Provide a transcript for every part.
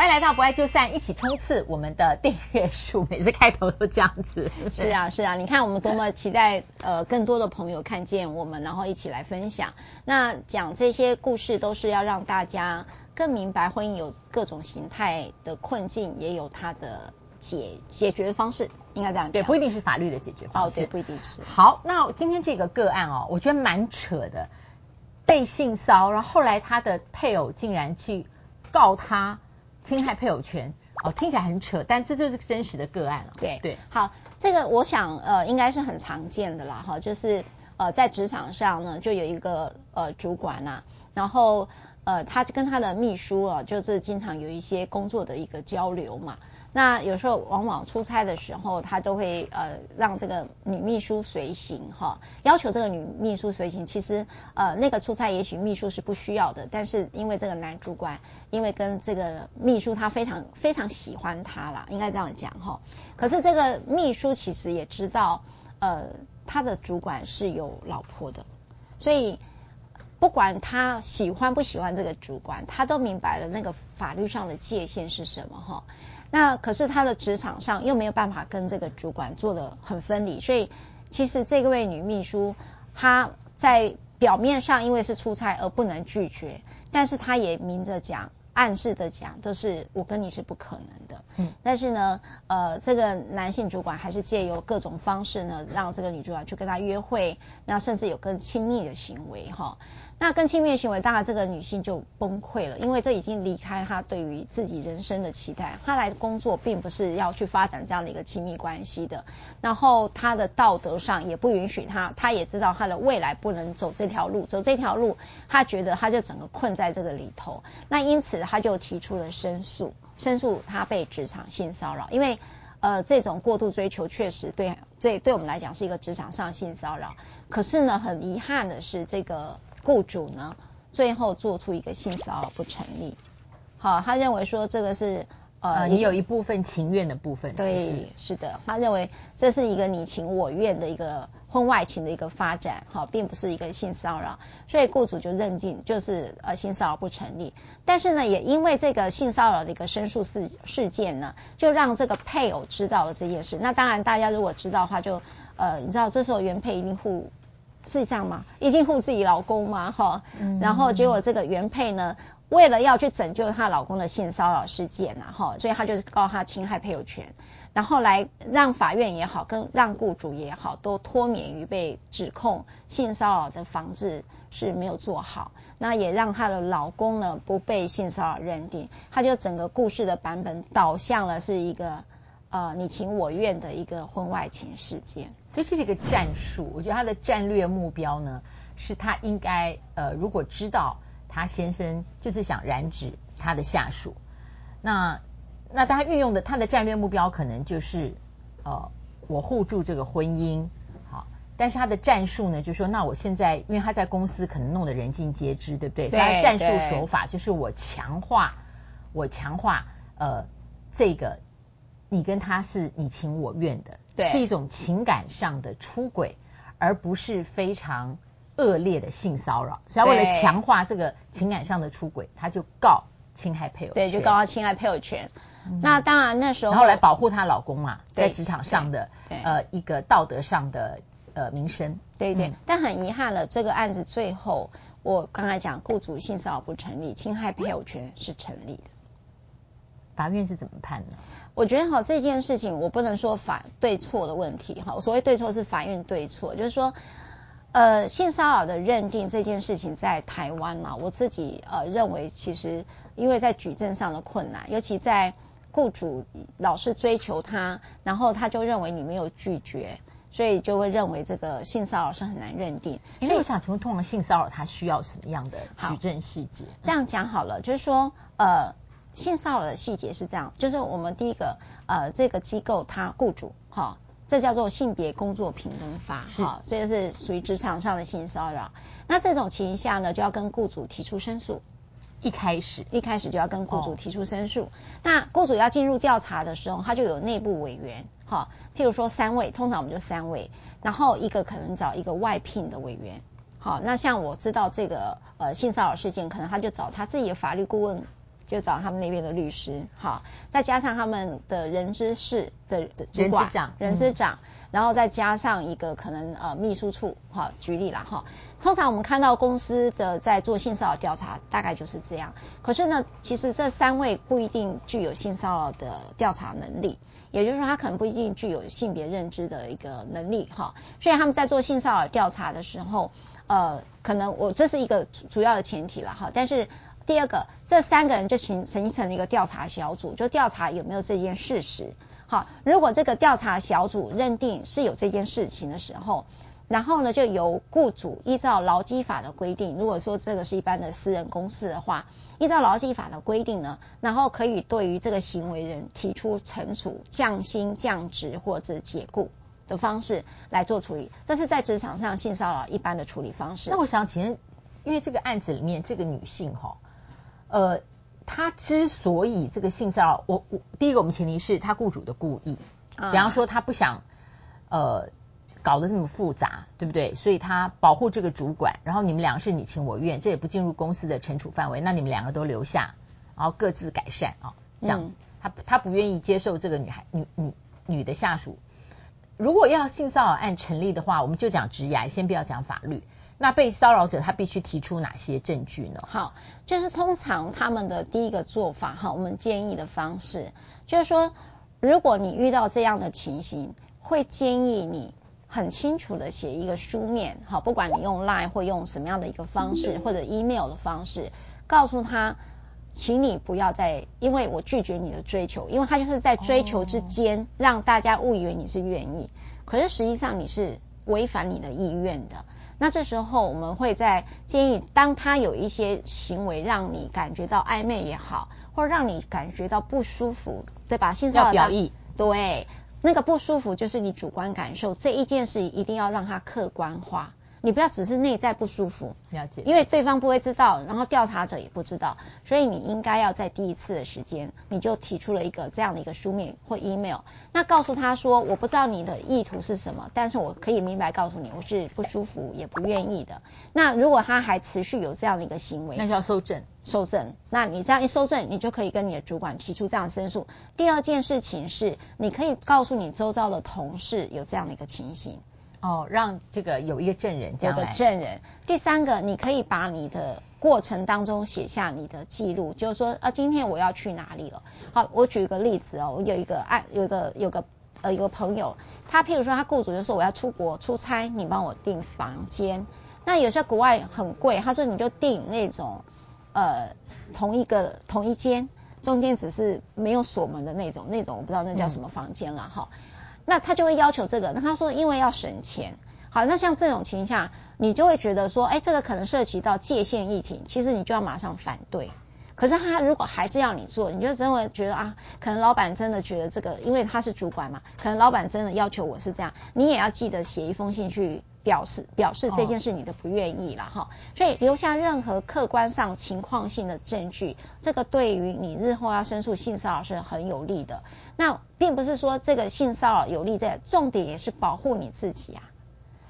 欢迎来到不爱就散，一起冲刺我们的订阅数。每次开头都这样子。是啊，是啊，你看我们多么期待，呃，更多的朋友看见我们，然后一起来分享。那讲这些故事，都是要让大家更明白，婚姻有各种形态的困境，也有它的解解决的方式。应该这样，对，不一定是法律的解决方式。哦，对，不一定是。好，那今天这个个案哦，我觉得蛮扯的，被性骚扰，然后后来他的配偶竟然去告他。侵害配偶权哦，听起来很扯，但这就是真实的个案了。对对，好，这个我想呃应该是很常见的啦哈，就是呃在职场上呢就有一个呃主管呐、啊，然后呃他跟他的秘书啊，就是经常有一些工作的一个交流嘛。那有时候往往出差的时候，他都会呃让这个女秘书随行哈，要求这个女秘书随行。其实呃那个出差也许秘书是不需要的，但是因为这个男主管因为跟这个秘书他非常非常喜欢他啦，应该这样讲哈。可是这个秘书其实也知道呃他的主管是有老婆的，所以不管他喜欢不喜欢这个主管，他都明白了那个法律上的界限是什么哈。那可是他的职场上又没有办法跟这个主管做的很分离，所以其实这个位女秘书她在表面上因为是出差而不能拒绝，但是她也明着讲、暗示的讲，就是我跟你是不可能的。嗯，但是呢，呃，这个男性主管还是借由各种方式呢，让这个女主管去跟他约会，那甚至有更亲密的行为哈。那更亲密的行为，当然这个女性就崩溃了，因为这已经离开她对于自己人生的期待。她来工作并不是要去发展这样的一个亲密关系的，然后她的道德上也不允许她，她也知道她的未来不能走这条路，走这条路，她觉得她就整个困在这个里头。那因此她就提出了申诉，申诉她被职场性骚扰，因为呃这种过度追求确实对这对我们来讲是一个职场上性骚扰。可是呢，很遗憾的是这个。雇主呢，最后做出一个性骚扰不成立。好，他认为说这个是呃，也有一部分情愿的部分。对，是的，他认为这是一个你情我愿的一个婚外情的一个发展，哈，并不是一个性骚扰，所以雇主就认定就是呃性骚扰不成立。但是呢，也因为这个性骚扰的一个申诉事事件呢，就让这个配偶知道了这件事。那当然，大家如果知道的话就，就呃，你知道这时候原配一定护。是这样吗？一定护自己老公吗？哈、嗯，然后结果这个原配呢，为了要去拯救她老公的性骚扰事件呐，哈，所以她就是告他侵害配偶权，然后来让法院也好，跟让雇主也好，都脱免于被指控性骚扰的防治是没有做好，那也让她的老公呢不被性骚扰认定，她就整个故事的版本导向了是一个。呃，你情我愿的一个婚外情事件，所以这是一个战术。我觉得他的战略目标呢，是他应该呃，如果知道他先生就是想染指他的下属，那那他运用的他的战略目标可能就是呃，我护住这个婚姻，好，但是他的战术呢，就是说那我现在因为他在公司可能弄得人尽皆知，对不对？对。所以他的战术手法就是我强化，我强化呃这个。你跟他是你情我愿的，对，是一种情感上的出轨，而不是非常恶劣的性骚扰。所以为了强化这个情感上的出轨，他就告侵害配偶权，对，就告他侵害配偶权。嗯、那当然那时候，然后来保护她老公嘛，在职场上的呃一个道德上的呃名声，对对、嗯。但很遗憾了，这个案子最后我刚才讲，雇主性骚扰不成立，侵害配偶权是成立的。法院是怎么判呢？我觉得哈，这件事情我不能说法对错的问题哈，所谓对错是法院对错，就是说，呃，性骚扰的认定这件事情在台湾嘛，我自己呃认为其实因为在举证上的困难，尤其在雇主老是追求他，然后他就认为你没有拒绝，所以就会认为这个性骚扰是很难认定。因为我想请问，通常性骚扰他需要什么样的举证细节？这样讲好了，就是说呃。性骚扰的细节是这样，就是我们第一个，呃，这个机构它雇主，哈、哦，这叫做性别工作平等法，哈、哦，这个是属于职场上的性骚扰。那这种情形下呢，就要跟雇主提出申诉。一开始，一开始就要跟雇主提出申诉。哦、那雇主要进入调查的时候，他就有内部委员，哈、哦，譬如说三位，通常我们就三位，然后一个可能找一个外聘的委员，好、哦，那像我知道这个呃性骚扰事件，可能他就找他自己的法律顾问。就找他们那边的律师，好，再加上他们的人资室的主管人资长，人资长，然后再加上一个可能呃秘书处，哈，举例啦哈。通常我们看到公司的在做性骚扰调查，大概就是这样。可是呢，其实这三位不一定具有性骚扰的调查能力，也就是说，他可能不一定具有性别认知的一个能力哈。所以他们在做性骚扰调查的时候，呃，可能我这是一个主要的前提了哈。但是第二个，这三个人就形形成了一个调查小组，就调查有没有这件事实。好，如果这个调查小组认定是有这件事情的时候。然后呢，就由雇主依照劳基法的规定，如果说这个是一般的私人公司的话，依照劳基法的规定呢，然后可以对于这个行为人提出惩处、降薪、降职或者解雇的方式来做处理。这是在职场上性骚扰一般的处理方式。那我想请问，因为这个案子里面这个女性哈，呃，他之所以这个性骚扰，我我第一个我们前提是他雇主的故意，比方说他不想，呃。搞得这么复杂，对不对？所以他保护这个主管，然后你们两个是你情我愿，这也不进入公司的惩处范围。那你们两个都留下，然后各自改善啊，这样子。嗯、他他不愿意接受这个女孩女女女的下属。如果要性骚扰案成立的话，我们就讲职涯，先不要讲法律。那被骚扰者他必须提出哪些证据呢？好，就是通常他们的第一个做法哈，我们建议的方式就是说，如果你遇到这样的情形，会建议你。很清楚的写一个书面，好，不管你用 Line 或用什么样的一个方式，或者 email 的方式，告诉他，请你不要再，因为我拒绝你的追求，因为他就是在追求之间让大家误以为你是愿意，可是实际上你是违反你的意愿的。那这时候我们会在建议，当他有一些行为让你感觉到暧昧也好，或者让你感觉到不舒服，对吧？性骚扰要表意，对。那个不舒服就是你主观感受，这一件事一定要让他客观化，你不要只是内在不舒服，了解，因为对方不会知道，然后调查者也不知道，所以你应该要在第一次的时间，你就提出了一个这样的一个书面或 email，那告诉他说，我不知道你的意图是什么，但是我可以明白告诉你，我是不舒服也不愿意的。那如果他还持续有这样的一个行为，那就要搜证。收证，那你这样一收证，你就可以跟你的主管提出这样申诉。第二件事情是，你可以告诉你周遭的同事有这样的一个情形，哦，让这个有一个证人，有个证人。第三个，你可以把你的过程当中写下你的记录，就是说，啊，今天我要去哪里了？好，我举一个例子哦，我有一个爱，有一个有个呃，一个朋友，他譬如说他雇主就说我要出国出差，你帮我订房间。那有些国外很贵，他说你就订那种。呃，同一个同一间，中间只是没有锁门的那种，那种我不知道那叫什么房间了哈、嗯。那他就会要求这个，那他说因为要省钱，好，那像这种情况下，你就会觉得说，哎，这个可能涉及到界限议题，其实你就要马上反对。可是他如果还是要你做，你就真的觉得啊，可能老板真的觉得这个，因为他是主管嘛，可能老板真的要求我是这样，你也要记得写一封信去表示表示这件事你的不愿意了哈。所以留下任何客观上情况性的证据，这个对于你日后要申诉性骚扰是很有利的。那并不是说这个性骚扰有利在，重点也是保护你自己啊。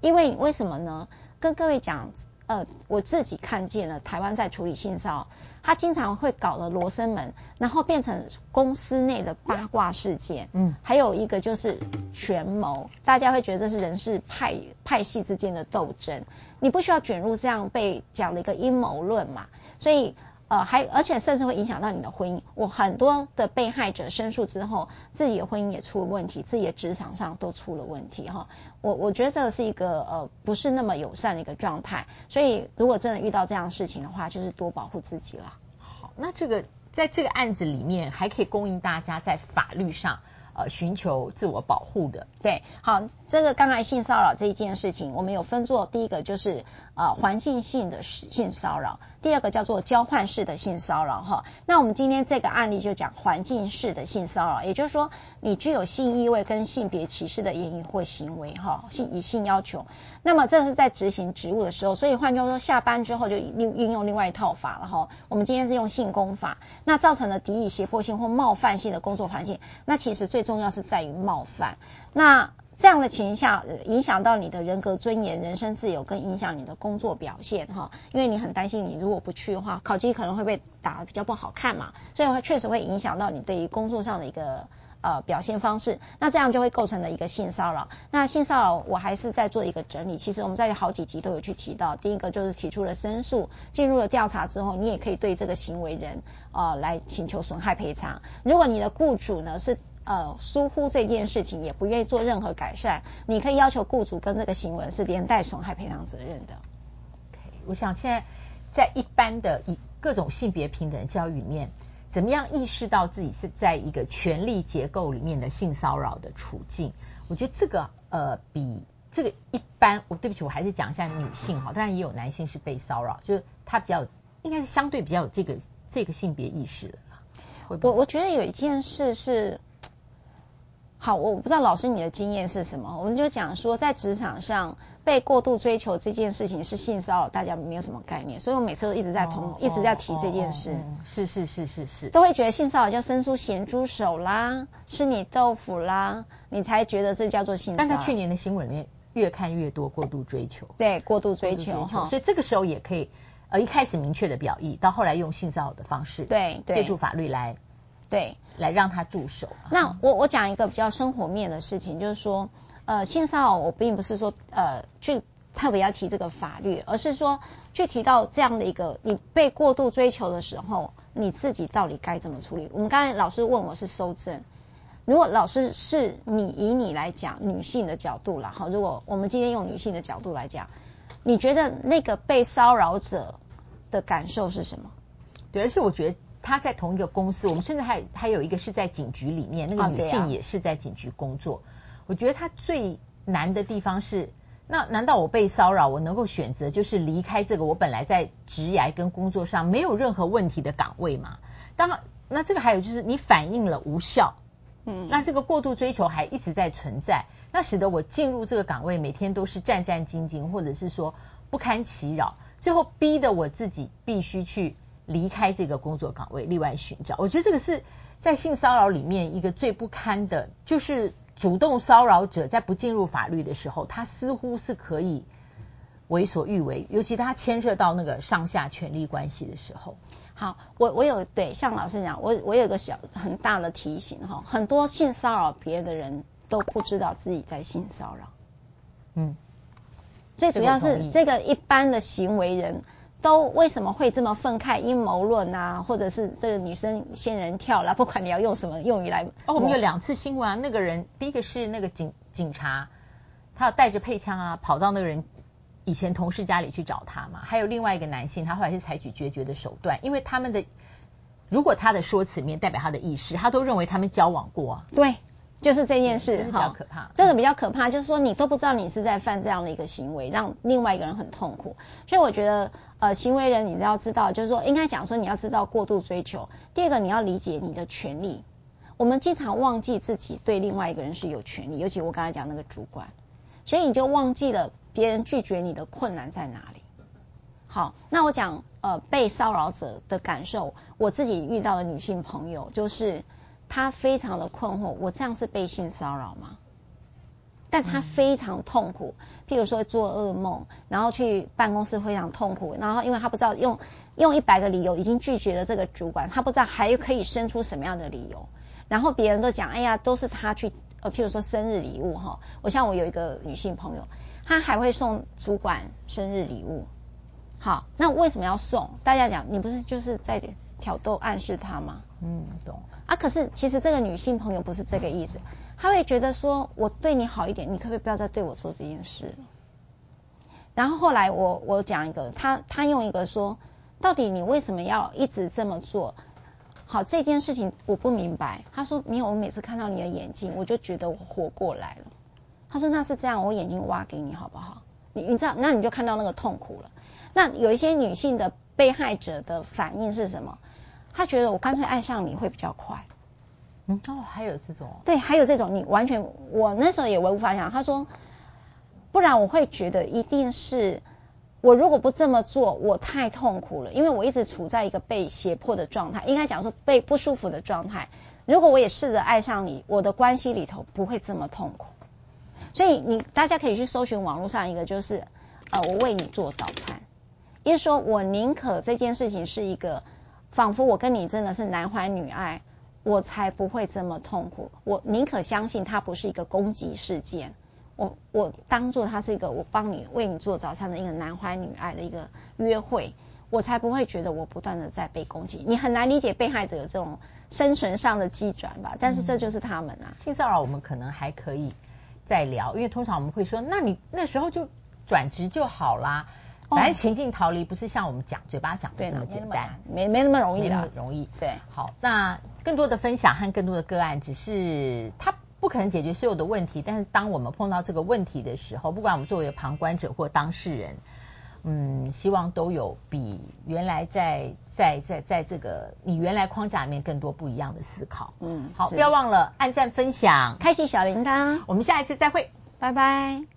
因为为什么呢？跟各位讲。呃，我自己看见了台湾在处理性骚扰，他经常会搞了罗生门，然后变成公司内的八卦事件。嗯，还有一个就是权谋，大家会觉得这是人事派派系之间的斗争，你不需要卷入这样被讲了一个阴谋论嘛，所以。呃，还而且甚至会影响到你的婚姻。我很多的被害者申诉之后，自己的婚姻也出了问题，自己的职场上都出了问题哈。我我觉得这个是一个呃不是那么友善的一个状态。所以如果真的遇到这样的事情的话，就是多保护自己了。好，那这个在这个案子里面，还可以供应大家在法律上。呃，寻求自我保护的，对，好，这个刚才性骚扰这一件事情，我们有分作，第一个就是呃环境性的性骚扰，第二个叫做交换式的性骚扰哈。那我们今天这个案例就讲环境式的性骚扰，也就是说你具有性意味跟性别歧视的言语或行为哈，性以性要求，那么这是在执行职务的时候，所以换句话说，下班之后就运运用另外一套法了哈。我们今天是用性工法，那造成了敌意、胁迫性或冒犯性的工作环境，那其实最重要是在于冒犯，那这样的情况下影响到你的人格尊严、人身自由，跟影响你的工作表现哈。因为你很担心，你如果不去的话，考绩可能会被打得比较不好看嘛，所以会确实会影响到你对于工作上的一个呃表现方式。那这样就会构成了一个性骚扰。那性骚扰我还是在做一个整理。其实我们在好几集都有去提到，第一个就是提出了申诉，进入了调查之后，你也可以对这个行为人啊、呃、来请求损害赔偿。如果你的雇主呢是呃，疏忽这件事情，也不愿意做任何改善，你可以要求雇主跟这个行为是连带损害赔偿责任的。Okay, 我想现在在一般的以各种性别平等教育里面，怎么样意识到自己是在一个权力结构里面的性骚扰的处境？我觉得这个呃，比这个一般，我对不起，我还是讲一下女性哈，当然也有男性是被骚扰，就是他比较应该是相对比较有这个这个性别意识的。我我觉得有一件事是。好，我不知道老师你的经验是什么？我们就讲说，在职场上被过度追求这件事情是性骚扰，大家没有什么概念，所以我每次都一直在同、哦、一直在提这件事。哦哦、是是是是是，都会觉得性骚扰叫伸出咸猪手啦，吃你豆腐啦，你才觉得这叫做性骚扰。但在去年的新闻里面，越看越多过度追求。对，过度追求哈，所以这个时候也可以，呃，一开始明确的表意，到后来用性骚扰的方式，对，对借助法律来。对，来让他住手。那我我讲一个比较生活面的事情，就是说，呃，性骚扰我并不是说呃去特别要提这个法律，而是说去提到这样的一个你被过度追求的时候，你自己到底该怎么处理？我们刚才老师问我是收证，如果老师是你以你来讲女性的角度啦，好，如果我们今天用女性的角度来讲，你觉得那个被骚扰者的感受是什么？对，而且我觉得。他在同一个公司，我们甚至还还有一个是在警局里面，那个女性也是在警局工作。我觉得她最难的地方是，那难道我被骚扰，我能够选择就是离开这个我本来在职涯跟工作上没有任何问题的岗位吗？当然，那这个还有就是你反映了无效，嗯，那这个过度追求还一直在存在，那使得我进入这个岗位每天都是战战兢兢，或者是说不堪其扰，最后逼得我自己必须去。离开这个工作岗位，另外寻找。我觉得这个是在性骚扰里面一个最不堪的，就是主动骚扰者在不进入法律的时候，他似乎是可以为所欲为，尤其他牵涉到那个上下权力关系的时候。好，我我有对像老师讲，我我有个小很大的提醒哈，很多性骚扰别人的人都不知道自己在性骚扰。嗯，最主要是这个一般的行为人。都为什么会这么愤慨阴谋论啊，或者是这个女生仙人跳啦，不管你要用什么用语来。哦，我们有两次新闻啊，那个人第一个是那个警警察，他要带着配枪啊，跑到那个人以前同事家里去找他嘛。还有另外一个男性，他后来是采取决绝的手段，因为他们的如果他的说辞里面代表他的意识，他都认为他们交往过啊。对。就是这件事，比较可怕。这个比较可怕，就是说你都不知道你是在犯这样的一个行为，让另外一个人很痛苦。所以我觉得，呃，行为人你要知道，就是说应该讲说你要知道过度追求。第二个，你要理解你的权利。我们经常忘记自己对另外一个人是有权利，尤其我刚才讲那个主管，所以你就忘记了别人拒绝你的困难在哪里。好，那我讲呃被骚扰者的感受，我自己遇到的女性朋友就是。他非常的困惑，我这样是被性骚扰吗？但他非常痛苦，譬如说做噩梦，然后去办公室非常痛苦，然后因为他不知道用用一百个理由已经拒绝了这个主管，他不知道还可以生出什么样的理由，然后别人都讲，哎呀，都是他去，呃，譬如说生日礼物哈，我像我有一个女性朋友，她还会送主管生日礼物，好，那为什么要送？大家讲，你不是就是在挑逗暗示他吗？嗯，懂。啊，可是其实这个女性朋友不是这个意思，她会觉得说，我对你好一点，你可不可以不要再对我做这件事？然后后来我我讲一个，她她用一个说，到底你为什么要一直这么做？好，这件事情我不明白。她说，没有，我每次看到你的眼睛，我就觉得我活过来了。她说，那是这样，我眼睛挖给你好不好？你你知道，那你就看到那个痛苦了。那有一些女性的被害者的反应是什么？他觉得我干脆爱上你会比较快，嗯哦，还有这种，对，还有这种，你完全，我那时候也无法想，他说，不然我会觉得一定是我如果不这么做，我太痛苦了，因为我一直处在一个被胁迫的状态，应该讲说被不舒服的状态。如果我也试着爱上你，我的关系里头不会这么痛苦。所以你大家可以去搜寻网络上一个，就是呃，我为你做早餐，也就是说我宁可这件事情是一个，仿佛我跟你真的是男欢女爱，我才不会这么痛苦。我宁可相信它不是一个攻击事件，我我当做它是一个我帮你为你做早餐的一个男欢女爱的一个约会。我才不会觉得我不断的在被攻击。你很难理解被害者有这种生存上的机转吧？但是这就是他们啊。性骚扰我们可能还可以再聊，因为通常我们会说，那你那时候就转职就好啦。反正情境逃离不是像我们讲嘴巴讲的这么简单，没没那么容易的，容易。对，好，那更多的分享和更多的个案，只是它不可能解决所有的问题。但是当我们碰到这个问题的时候，不管我们作为旁观者或当事人。嗯，希望都有比原来在在在在这个你原来框架里面更多不一样的思考。嗯，好，不要忘了按赞、分享、开启小铃铛。我们下一次再会，拜拜。